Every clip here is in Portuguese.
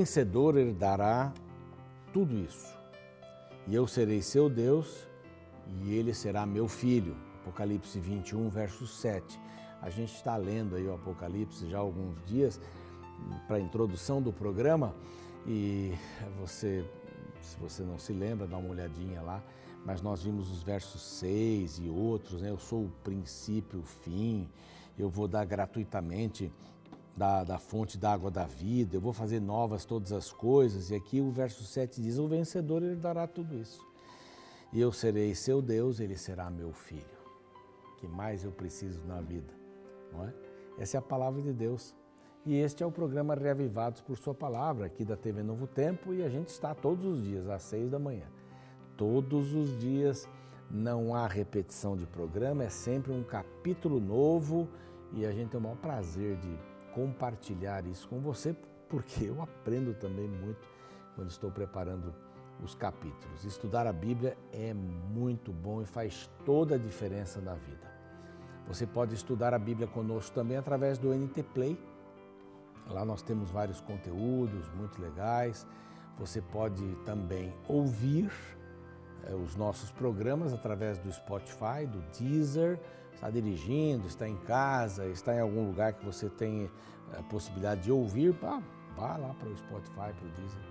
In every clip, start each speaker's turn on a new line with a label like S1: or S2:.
S1: vencedor herdará tudo isso. E eu serei seu Deus e ele será meu filho. Apocalipse 21, verso 7. A gente está lendo aí o Apocalipse já há alguns dias para a introdução do programa e você, se você não se lembra, dá uma olhadinha lá, mas nós vimos os versos 6 e outros, né? Eu sou o princípio, o fim, eu vou dar gratuitamente da, da fonte da água da vida, eu vou fazer novas todas as coisas. E aqui o verso 7 diz: O vencedor ele dará tudo isso. E eu serei seu Deus, ele será meu filho. que mais eu preciso na vida? Não é? Essa é a palavra de Deus. E este é o programa Reavivados por Sua Palavra, aqui da TV Novo Tempo, e a gente está todos os dias, às seis da manhã. Todos os dias, não há repetição de programa, é sempre um capítulo novo e a gente tem o maior prazer de compartilhar isso com você, porque eu aprendo também muito quando estou preparando os capítulos. Estudar a Bíblia é muito bom e faz toda a diferença na vida. Você pode estudar a Bíblia conosco também através do NT Play. Lá nós temos vários conteúdos muito legais. Você pode também ouvir é, os nossos programas através do Spotify, do Deezer. Está dirigindo, está em casa, está em algum lugar que você tem a eh, possibilidade de ouvir, vá, vá lá para o Spotify, para o Deezer.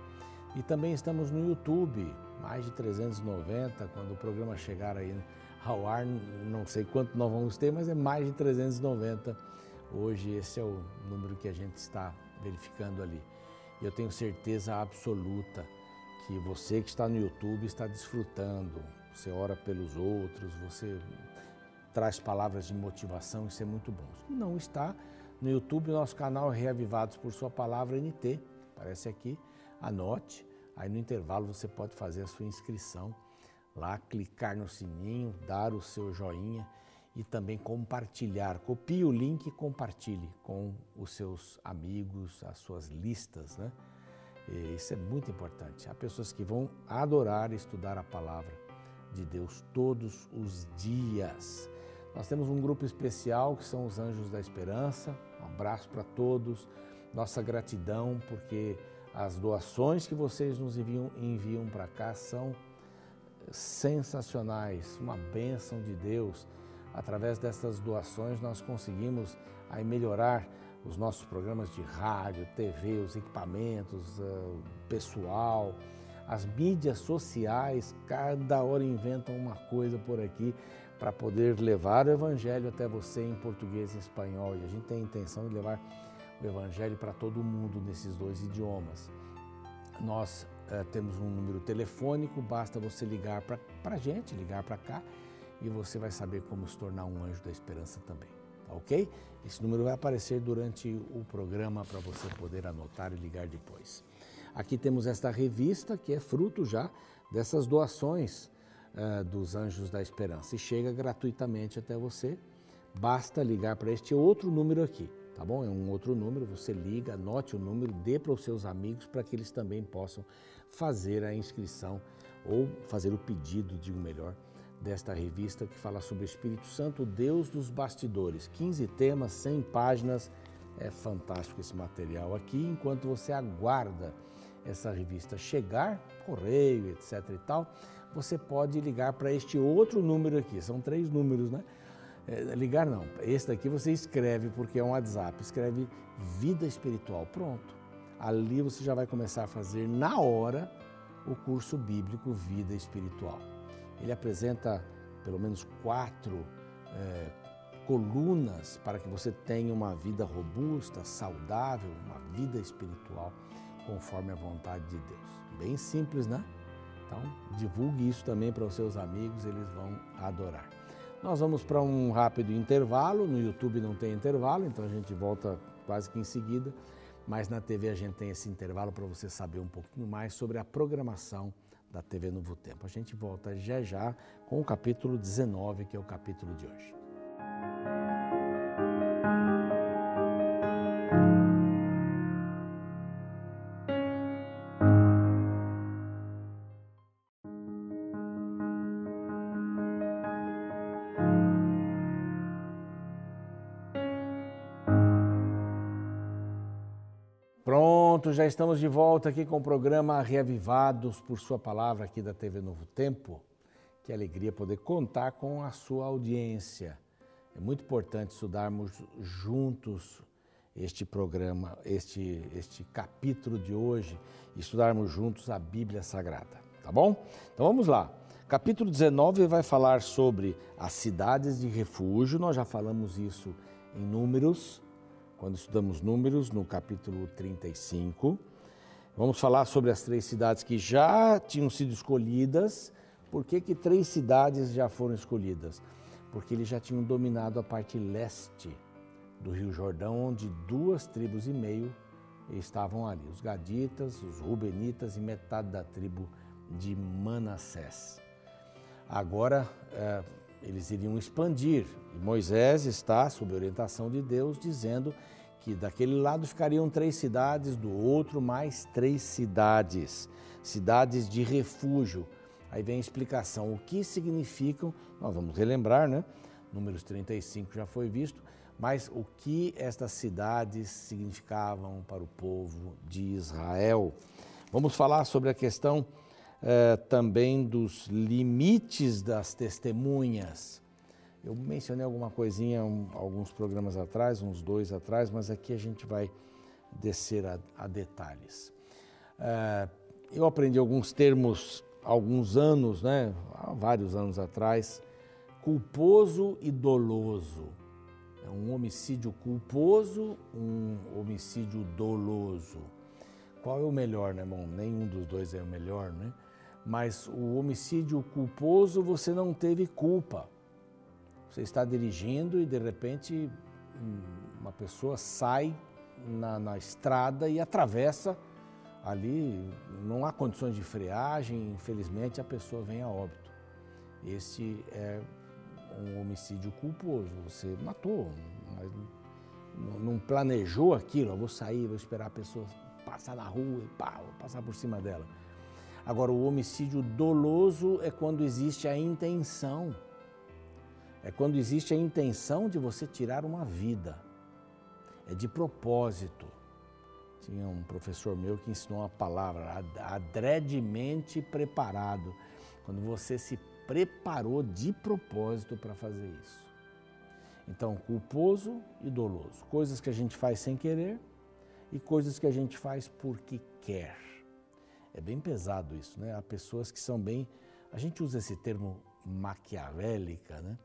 S1: E também estamos no YouTube, mais de 390, quando o programa chegar aí ao ar, não sei quanto nós vamos ter, mas é mais de 390. Hoje esse é o número que a gente está verificando ali. E eu tenho certeza absoluta que você que está no YouTube está desfrutando. Você ora pelos outros, você traz palavras de motivação, isso é muito bom. Se não está no YouTube, nosso canal é Reavivados por Sua Palavra NT, aparece aqui, anote. Aí no intervalo você pode fazer a sua inscrição lá, clicar no sininho, dar o seu joinha e também compartilhar. Copie o link e compartilhe com os seus amigos, as suas listas, né? E isso é muito importante. Há pessoas que vão adorar estudar a palavra de Deus todos os dias. Nós temos um grupo especial que são os Anjos da Esperança. Um abraço para todos. Nossa gratidão porque as doações que vocês nos enviam, enviam para cá são sensacionais, uma bênção de Deus. Através dessas doações nós conseguimos aí melhorar os nossos programas de rádio, TV, os equipamentos, o eh, pessoal, as mídias sociais, cada hora inventam uma coisa por aqui para poder levar o Evangelho até você em português e espanhol. E a gente tem a intenção de levar o Evangelho para todo mundo nesses dois idiomas. Nós uh, temos um número telefônico, basta você ligar para a gente, ligar para cá, e você vai saber como se tornar um anjo da esperança também. Tá ok? Esse número vai aparecer durante o programa para você poder anotar e ligar depois. Aqui temos esta revista que é fruto já dessas doações uh, dos Anjos da Esperança e chega gratuitamente até você. Basta ligar para este outro número aqui, tá bom? É um outro número, você liga, anote o número, dê para os seus amigos para que eles também possam fazer a inscrição ou fazer o pedido, digo melhor, desta revista que fala sobre o Espírito Santo, Deus dos bastidores. 15 temas, 100 páginas. É fantástico esse material aqui, enquanto você aguarda essa revista chegar, correio, etc e tal, você pode ligar para este outro número aqui. São três números, né? É, ligar não. Esse daqui você escreve, porque é um WhatsApp, escreve vida espiritual. Pronto. Ali você já vai começar a fazer na hora o curso bíblico Vida Espiritual. Ele apresenta pelo menos quatro é, colunas para que você tenha uma vida robusta, saudável, uma vida espiritual conforme a vontade de Deus. Bem simples, né? Então, divulgue isso também para os seus amigos, eles vão adorar. Nós vamos para um rápido intervalo. No YouTube não tem intervalo, então a gente volta quase que em seguida. Mas na TV a gente tem esse intervalo para você saber um pouquinho mais sobre a programação da TV Novo Tempo. A gente volta já já com o capítulo 19, que é o capítulo de hoje. Já estamos de volta aqui com o programa Reavivados por Sua Palavra aqui da TV Novo Tempo. Que alegria poder contar com a sua audiência. É muito importante estudarmos juntos este programa, este, este capítulo de hoje, estudarmos juntos a Bíblia Sagrada, tá bom? Então vamos lá. Capítulo 19 vai falar sobre as cidades de refúgio, nós já falamos isso em Números, quando estudamos Números, no capítulo 35. Vamos falar sobre as três cidades que já tinham sido escolhidas. Por que, que três cidades já foram escolhidas? Porque eles já tinham dominado a parte leste do Rio Jordão, onde duas tribos e meio estavam ali: os Gaditas, os Rubenitas e metade da tribo de Manassés. Agora é, eles iriam expandir e Moisés está, sob orientação de Deus, dizendo que daquele lado ficariam três cidades, do outro mais três cidades, cidades de refúgio. Aí vem a explicação, o que significam, nós vamos relembrar, né? Números 35 já foi visto, mas o que estas cidades significavam para o povo de Israel. Vamos falar sobre a questão eh, também dos limites das testemunhas. Eu mencionei alguma coisinha um, alguns programas atrás, uns dois atrás, mas aqui a gente vai descer a, a detalhes. Eh, eu aprendi alguns termos alguns anos, né, há vários anos atrás, culposo e doloso. É um homicídio culposo, um homicídio doloso. Qual é o melhor, né, irmão? Nenhum dos dois é o melhor, né? Mas o homicídio culposo você não teve culpa. Você está dirigindo e de repente uma pessoa sai na, na estrada e atravessa ali, não há condições de freagem, infelizmente a pessoa vem a óbito. Esse é um homicídio culposo. Você matou, mas não planejou aquilo. Eu vou sair, vou esperar a pessoa passar na rua e pá, vou passar por cima dela. Agora, o homicídio doloso é quando existe a intenção. É quando existe a intenção de você tirar uma vida. É de propósito. Tinha um professor meu que ensinou uma palavra, adredemente preparado. Quando você se preparou de propósito para fazer isso. Então, culposo e doloso. Coisas que a gente faz sem querer e coisas que a gente faz porque quer. É bem pesado isso, né? Há pessoas que são bem. A gente usa esse termo maquiavélica, né?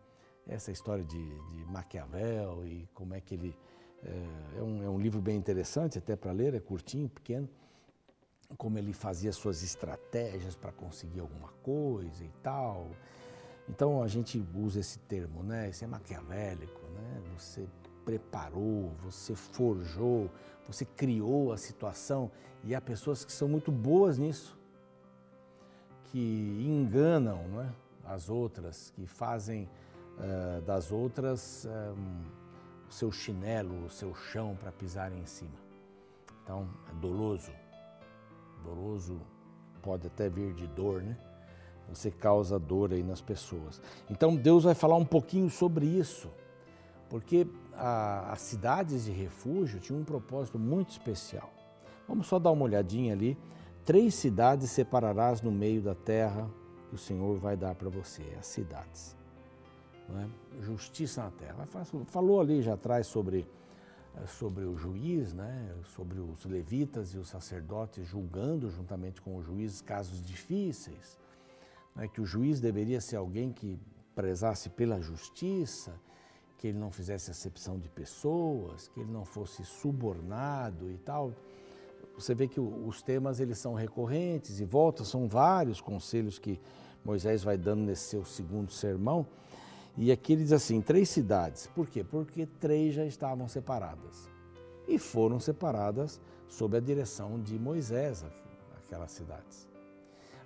S1: Essa história de, de Maquiavel e como é que ele. É, é, um, é um livro bem interessante até para ler, é curtinho, pequeno como ele fazia suas estratégias para conseguir alguma coisa e tal. Então a gente usa esse termo, né? Isso é maquiavélico, né? Você preparou, você forjou, você criou a situação e há pessoas que são muito boas nisso, que enganam, não é? As outras, que fazem uh, das outras um, o seu chinelo, o seu chão para pisarem em cima. Então é doloso doloroso pode até vir de dor, né? Você causa dor aí nas pessoas. Então Deus vai falar um pouquinho sobre isso, porque a, as cidades de refúgio tinham um propósito muito especial. Vamos só dar uma olhadinha ali. Três cidades separarás no meio da terra que o Senhor vai dar para você, as cidades. É? Justiça na terra. Falou ali já atrás sobre é, sobre o juiz, né, sobre os levitas e os sacerdotes julgando juntamente com o juiz casos difíceis, né, que o juiz deveria ser alguém que prezasse pela justiça, que ele não fizesse acepção de pessoas, que ele não fosse subornado e tal. Você vê que os temas eles são recorrentes e voltam, são vários conselhos que Moisés vai dando nesse seu segundo sermão. E aqui ele diz assim: três cidades. Por quê? Porque três já estavam separadas. E foram separadas sob a direção de Moisés, aquelas cidades.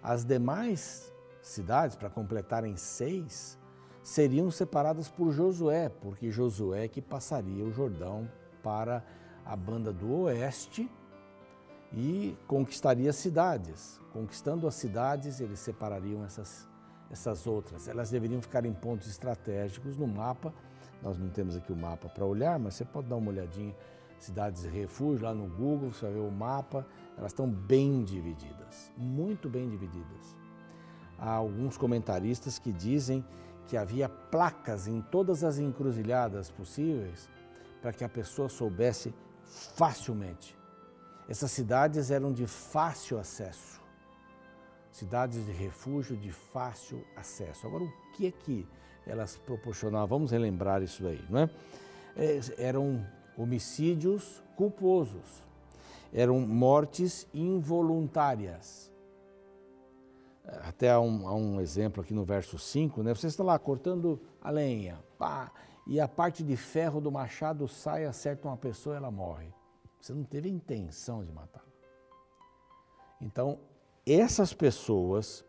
S1: As demais cidades, para completarem seis, seriam separadas por Josué, porque Josué que passaria o Jordão para a banda do oeste e conquistaria cidades. Conquistando as cidades, eles separariam essas essas outras. Elas deveriam ficar em pontos estratégicos no mapa. Nós não temos aqui o mapa para olhar, mas você pode dar uma olhadinha cidades de refúgio, lá no Google, você vai ver o mapa, elas estão bem divididas, muito bem divididas. Há alguns comentaristas que dizem que havia placas em todas as encruzilhadas possíveis para que a pessoa soubesse facilmente. Essas cidades eram de fácil acesso, cidades de refúgio de fácil acesso. Agora, o que é que elas proporcionavam? Vamos relembrar isso aí, não é? é eram homicídios culposos, eram mortes involuntárias. Até há um, há um, exemplo aqui no verso 5, né? Você está lá cortando a lenha, pá, e a parte de ferro do machado sai, acerta uma pessoa e ela morre. Você não teve intenção de matá-la. Então, essas pessoas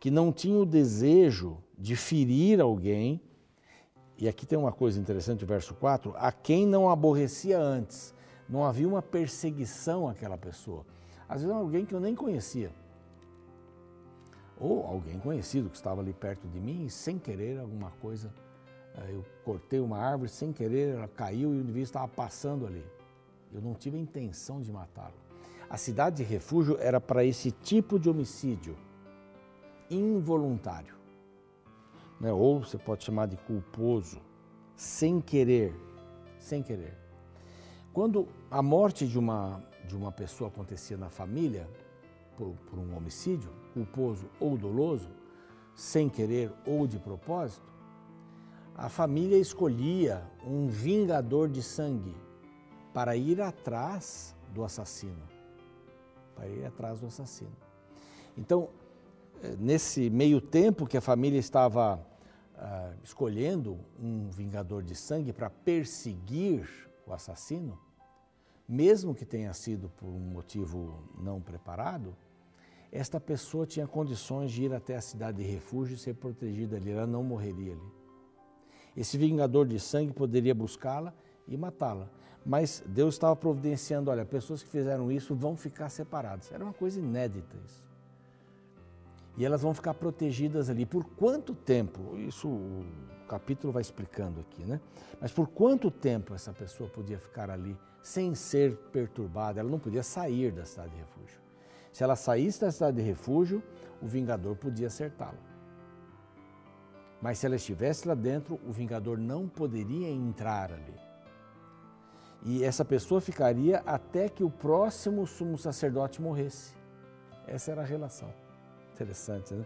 S1: que não tinham o desejo de ferir alguém, e aqui tem uma coisa interessante, o verso 4, a quem não aborrecia antes, não havia uma perseguição àquela pessoa. Às vezes alguém que eu nem conhecia, ou alguém conhecido que estava ali perto de mim e sem querer alguma coisa eu cortei uma árvore sem querer, ela caiu e o indivíduo estava passando ali. Eu não tive a intenção de matá-lo. A cidade de refúgio era para esse tipo de homicídio involuntário. Né? Ou você pode chamar de culposo, sem querer, sem querer. Quando a morte de uma, de uma pessoa acontecia na família, por, por um homicídio, culposo ou doloso, sem querer ou de propósito, a família escolhia um vingador de sangue para ir atrás do assassino. Para ir atrás do assassino. Então, eh, nesse meio tempo que a família estava uh, escolhendo um vingador de sangue para perseguir o assassino, mesmo que tenha sido por um motivo não preparado, esta pessoa tinha condições de ir até a cidade de refúgio e ser protegida ali, ela não morreria ali. Esse vingador de sangue poderia buscá-la e matá-la. Mas Deus estava providenciando, olha, pessoas que fizeram isso vão ficar separadas. Era uma coisa inédita isso. E elas vão ficar protegidas ali. Por quanto tempo? Isso o capítulo vai explicando aqui, né? Mas por quanto tempo essa pessoa podia ficar ali sem ser perturbada? Ela não podia sair da cidade de refúgio. Se ela saísse da cidade de refúgio, o vingador podia acertá-la. Mas se ela estivesse lá dentro, o vingador não poderia entrar ali. E essa pessoa ficaria até que o próximo sumo sacerdote morresse. Essa era a relação. Interessante, né?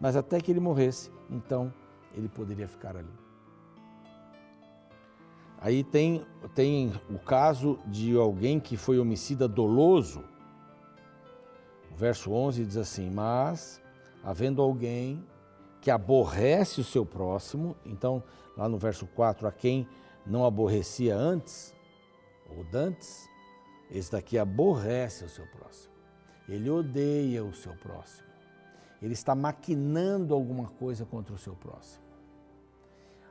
S1: Mas até que ele morresse, então ele poderia ficar ali. Aí tem, tem o caso de alguém que foi homicida doloso. O verso 11 diz assim: Mas, havendo alguém que aborrece o seu próximo. Então, lá no verso 4, a quem não aborrecia antes, ou dantes, esse daqui aborrece o seu próximo. Ele odeia o seu próximo. Ele está maquinando alguma coisa contra o seu próximo.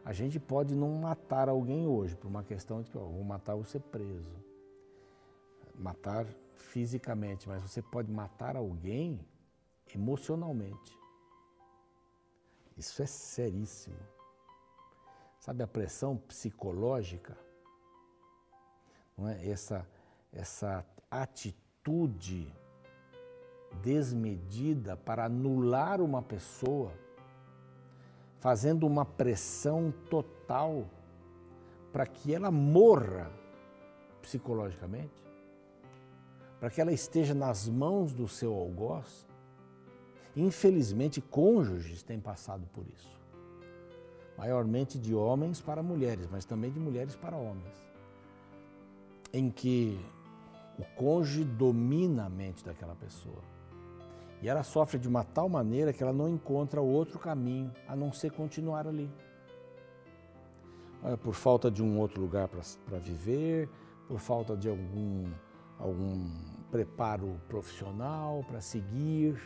S1: A gente pode não matar alguém hoje por uma questão de que ó, vou matar você preso. Matar fisicamente, mas você pode matar alguém emocionalmente. Isso é seríssimo. Sabe a pressão psicológica? Não é? essa, essa atitude desmedida para anular uma pessoa, fazendo uma pressão total para que ela morra psicologicamente, para que ela esteja nas mãos do seu algoz, Infelizmente, cônjuges têm passado por isso. Maiormente de homens para mulheres, mas também de mulheres para homens. Em que o cônjuge domina a mente daquela pessoa. E ela sofre de uma tal maneira que ela não encontra outro caminho a não ser continuar ali. Por falta de um outro lugar para viver, por falta de algum, algum preparo profissional para seguir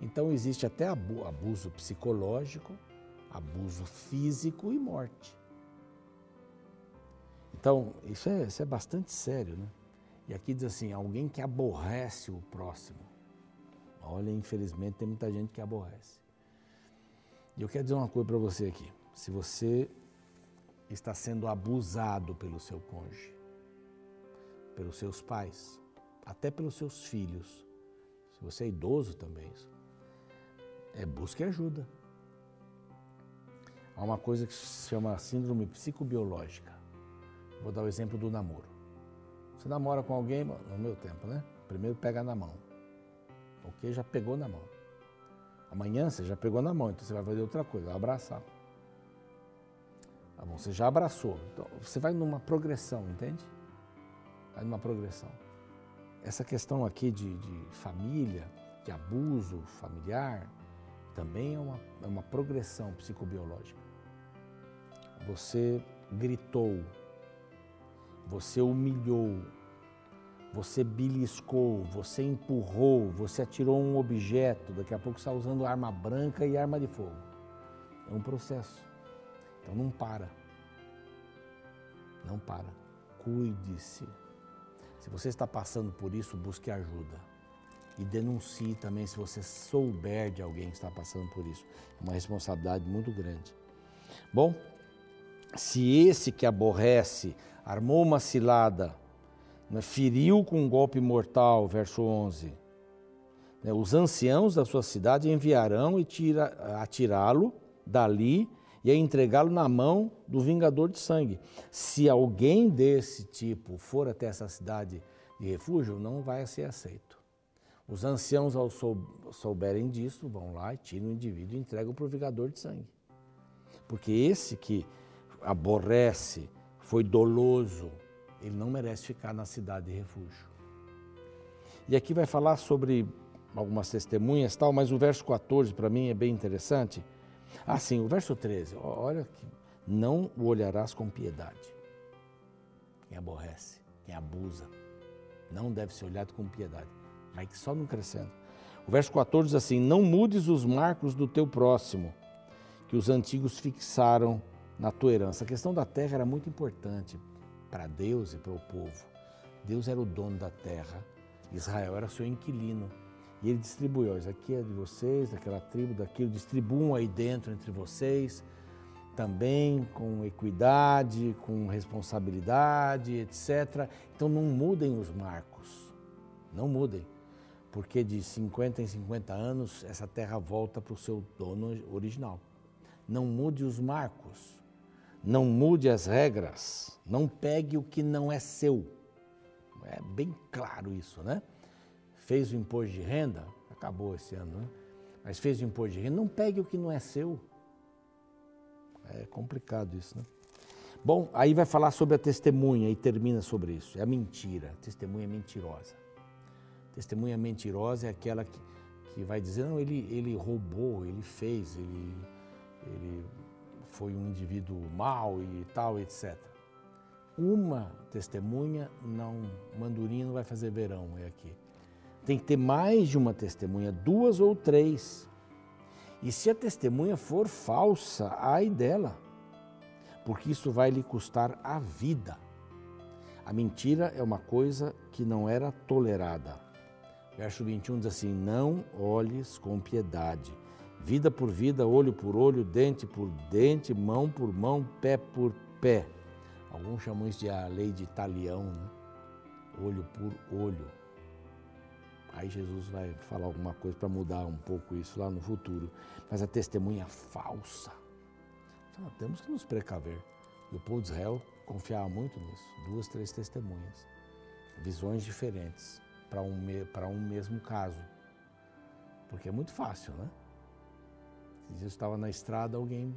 S1: então existe até abuso psicológico, abuso físico e morte. Então, isso é, isso é bastante sério, né? E aqui diz assim: alguém que aborrece o próximo. Olha, infelizmente tem muita gente que aborrece. E eu quero dizer uma coisa para você aqui. Se você está sendo abusado pelo seu cônjuge, pelos seus pais, até pelos seus filhos. Se você é idoso também, é busque ajuda. Há uma coisa que se chama síndrome psicobiológica. Vou dar o exemplo do namoro. Você namora com alguém, no meu tempo, né? Primeiro pega na mão. Ok? Já pegou na mão. Amanhã você já pegou na mão, então você vai fazer outra coisa, vai abraçar. Tá bom, você já abraçou. Então, você vai numa progressão, entende? Vai numa progressão. Essa questão aqui de, de família, de abuso familiar, também é uma, é uma progressão psicobiológica. Você gritou, você humilhou, você beliscou, você empurrou, você atirou um objeto, daqui a pouco está usando arma branca e arma de fogo. É um processo. Então não para. Não para. Cuide-se. Se você está passando por isso, busque ajuda. E denuncie também se você souber de alguém que está passando por isso. É uma responsabilidade muito grande. Bom, se esse que aborrece armou uma cilada, feriu com um golpe mortal, verso 11, né, os anciãos da sua cidade enviarão e atirá-lo dali e a entregá-lo na mão do vingador de sangue. Se alguém desse tipo for até essa cidade de refúgio, não vai ser aceito. Os anciãos, ao souberem disso, vão lá e tiram o indivíduo e entregam para o vingador de sangue. Porque esse que aborrece, foi doloso, ele não merece ficar na cidade de refúgio. E aqui vai falar sobre algumas testemunhas tal, mas o verso 14 para mim é bem interessante ah, sim, o verso 13, olha que não o olharás com piedade. Quem aborrece, quem abusa, não deve ser olhado com piedade, mas só não crescendo. O verso 14 diz assim: Não mudes os marcos do teu próximo, que os antigos fixaram na tua herança. A questão da terra era muito importante para Deus e para o povo. Deus era o dono da terra, Israel era seu inquilino. E ele distribuiu, isso aqui é de vocês, daquela tribo, daquilo, distribuam aí dentro entre vocês, também com equidade, com responsabilidade, etc. Então não mudem os marcos, não mudem, porque de 50 em 50 anos essa terra volta para o seu dono original. Não mude os marcos, não mude as regras, não pegue o que não é seu. É bem claro isso, né? fez o imposto de renda, acabou esse ano, né? Mas fez o imposto de renda, não pegue o que não é seu. É complicado isso, né? Bom, aí vai falar sobre a testemunha e termina sobre isso. É a mentira, testemunha mentirosa. Testemunha mentirosa é aquela que, que vai dizer, não, ele, ele roubou, ele fez, ele, ele foi um indivíduo mau e tal, etc. Uma testemunha, não, mandurinha não vai fazer verão, é aqui. Tem que ter mais de uma testemunha, duas ou três. E se a testemunha for falsa, ai dela, porque isso vai lhe custar a vida. A mentira é uma coisa que não era tolerada. Verso 21 diz assim: Não olhes com piedade. Vida por vida, olho por olho, dente por dente, mão por mão, pé por pé. Alguns chamam isso de a lei de talião, né? olho por olho. Aí Jesus vai falar alguma coisa para mudar um pouco isso lá no futuro. Mas a testemunha falsa. Então, temos que nos precaver. E o povo de Israel confiava muito nisso. Duas, três testemunhas. Visões diferentes para um, para um mesmo caso. Porque é muito fácil, né? Eu estava na estrada, alguém,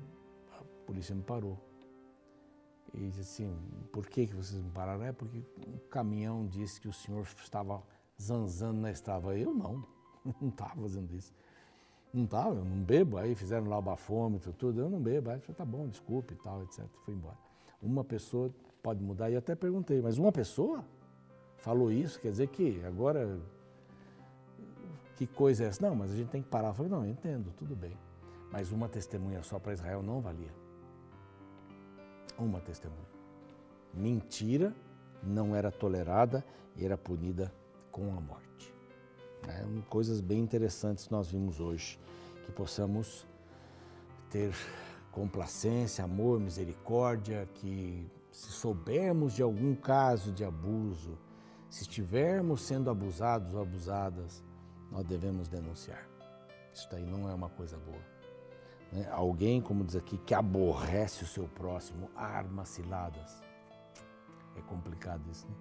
S1: a polícia me parou. E disse assim, por que, que vocês me pararam? É porque um caminhão disse que o senhor estava zanzando na estrada. Eu não, não estava fazendo isso. Não estava, eu não bebo. Aí fizeram lá o bafômetro, tudo. Eu não bebo. Aí falei, tá bom, desculpe e tal, etc. Fui embora. Uma pessoa pode mudar. E até perguntei, mas uma pessoa falou isso? Quer dizer que agora. Que coisa é essa? Não, mas a gente tem que parar. Eu falei, não, eu entendo, tudo bem. Mas uma testemunha só para Israel não valia. Uma testemunha. Mentira não era tolerada e era punida com a morte. É, coisas bem interessantes nós vimos hoje, que possamos ter complacência, amor, misericórdia, que se soubermos de algum caso de abuso, Se estivermos sendo abusados ou abusadas, nós devemos denunciar. Isso daí não é uma coisa boa. Né? Alguém, como diz aqui, que aborrece o seu próximo, arma ciladas. É complicado isso, né?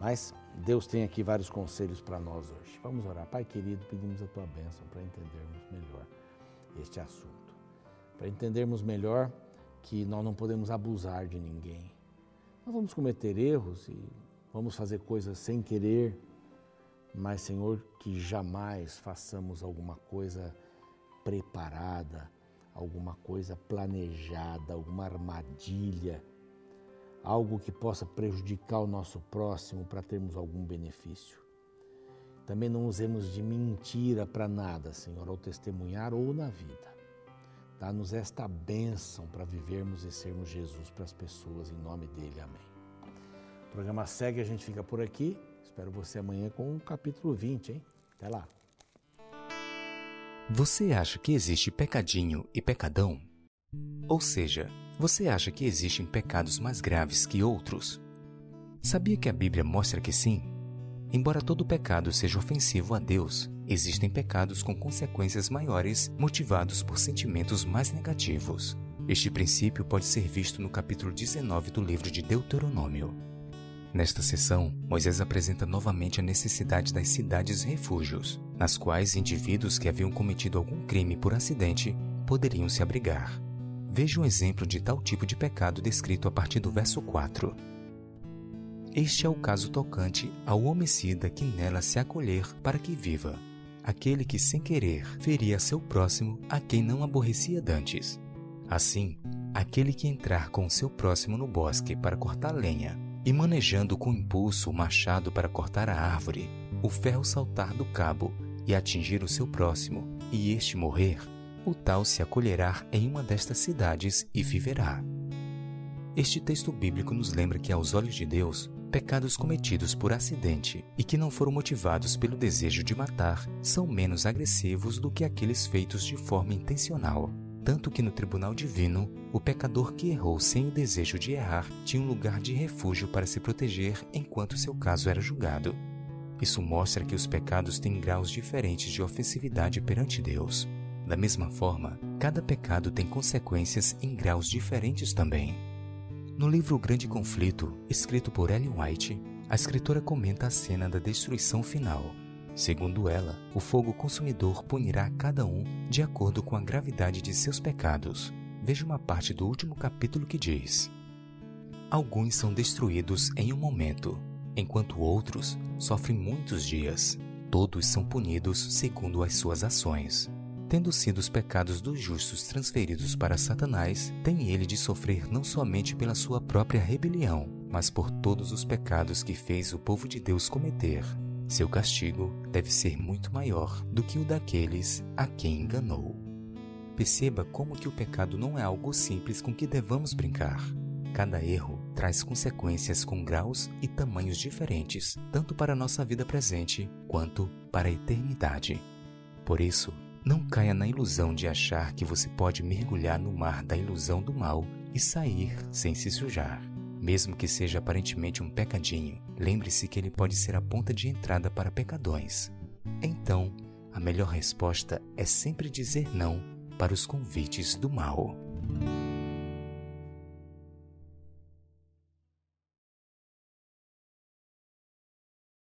S1: Mas Deus tem aqui vários conselhos para nós hoje. Vamos orar. Pai querido, pedimos a tua bênção para entendermos melhor este assunto. Para entendermos melhor que nós não podemos abusar de ninguém. Nós vamos cometer erros e vamos fazer coisas sem querer, mas, Senhor, que jamais façamos alguma coisa preparada, alguma coisa planejada, alguma armadilha, algo que possa prejudicar o nosso próximo para termos algum benefício. Também não usemos de mentira para nada, Senhor, ao testemunhar ou na vida. Dá-nos esta bênção para vivermos e sermos Jesus para as pessoas, em nome dele. Amém. O programa segue, a gente fica por aqui. Espero você amanhã com o capítulo 20, hein? Até lá.
S2: Você acha que existe pecadinho e pecadão? Ou seja, você acha que existem pecados mais graves que outros? Sabia que a Bíblia mostra que sim? Embora todo pecado seja ofensivo a Deus, existem pecados com consequências maiores motivados por sentimentos mais negativos. Este princípio pode ser visto no capítulo 19 do livro de Deuteronômio. Nesta sessão, Moisés apresenta novamente a necessidade das cidades-refúgios, nas quais indivíduos que haviam cometido algum crime por acidente poderiam se abrigar. Veja um exemplo de tal tipo de pecado descrito a partir do verso 4. Este é o caso tocante ao homicida que nela se acolher para que viva, aquele que sem querer feria seu próximo a quem não aborrecia dantes. Assim, aquele que entrar com seu próximo no bosque para cortar lenha e manejando com impulso o machado para cortar a árvore, o ferro saltar do cabo e atingir o seu próximo, e este morrer, o tal se acolherá em uma destas cidades e viverá. Este texto bíblico nos lembra que, aos olhos de Deus, pecados cometidos por acidente e que não foram motivados pelo desejo de matar são menos agressivos do que aqueles feitos de forma intencional tanto que no tribunal divino, o pecador que errou sem o desejo de errar tinha um lugar de refúgio para se proteger enquanto seu caso era julgado. Isso mostra que os pecados têm graus diferentes de ofensividade perante Deus. Da mesma forma, cada pecado tem consequências em graus diferentes também. No livro O Grande Conflito, escrito por Ellen White, a escritora comenta a cena da destruição final, Segundo ela, o fogo consumidor punirá cada um de acordo com a gravidade de seus pecados. Veja uma parte do último capítulo que diz: Alguns são destruídos em um momento, enquanto outros sofrem muitos dias. Todos são punidos segundo as suas ações. Tendo sido os pecados dos justos transferidos para Satanás, tem ele de sofrer não somente pela sua própria rebelião, mas por todos os pecados que fez o povo de Deus cometer. Seu castigo deve ser muito maior do que o daqueles a quem enganou. Perceba como que o pecado não é algo simples com que devamos brincar. Cada erro traz consequências com graus e tamanhos diferentes, tanto para a nossa vida presente quanto para a eternidade. Por isso, não caia na ilusão de achar que você pode mergulhar no mar da ilusão do mal e sair sem se sujar. Mesmo que seja aparentemente um pecadinho, lembre-se que ele pode ser a ponta de entrada para pecadões. Então, a melhor resposta é sempre dizer não para os convites do mal.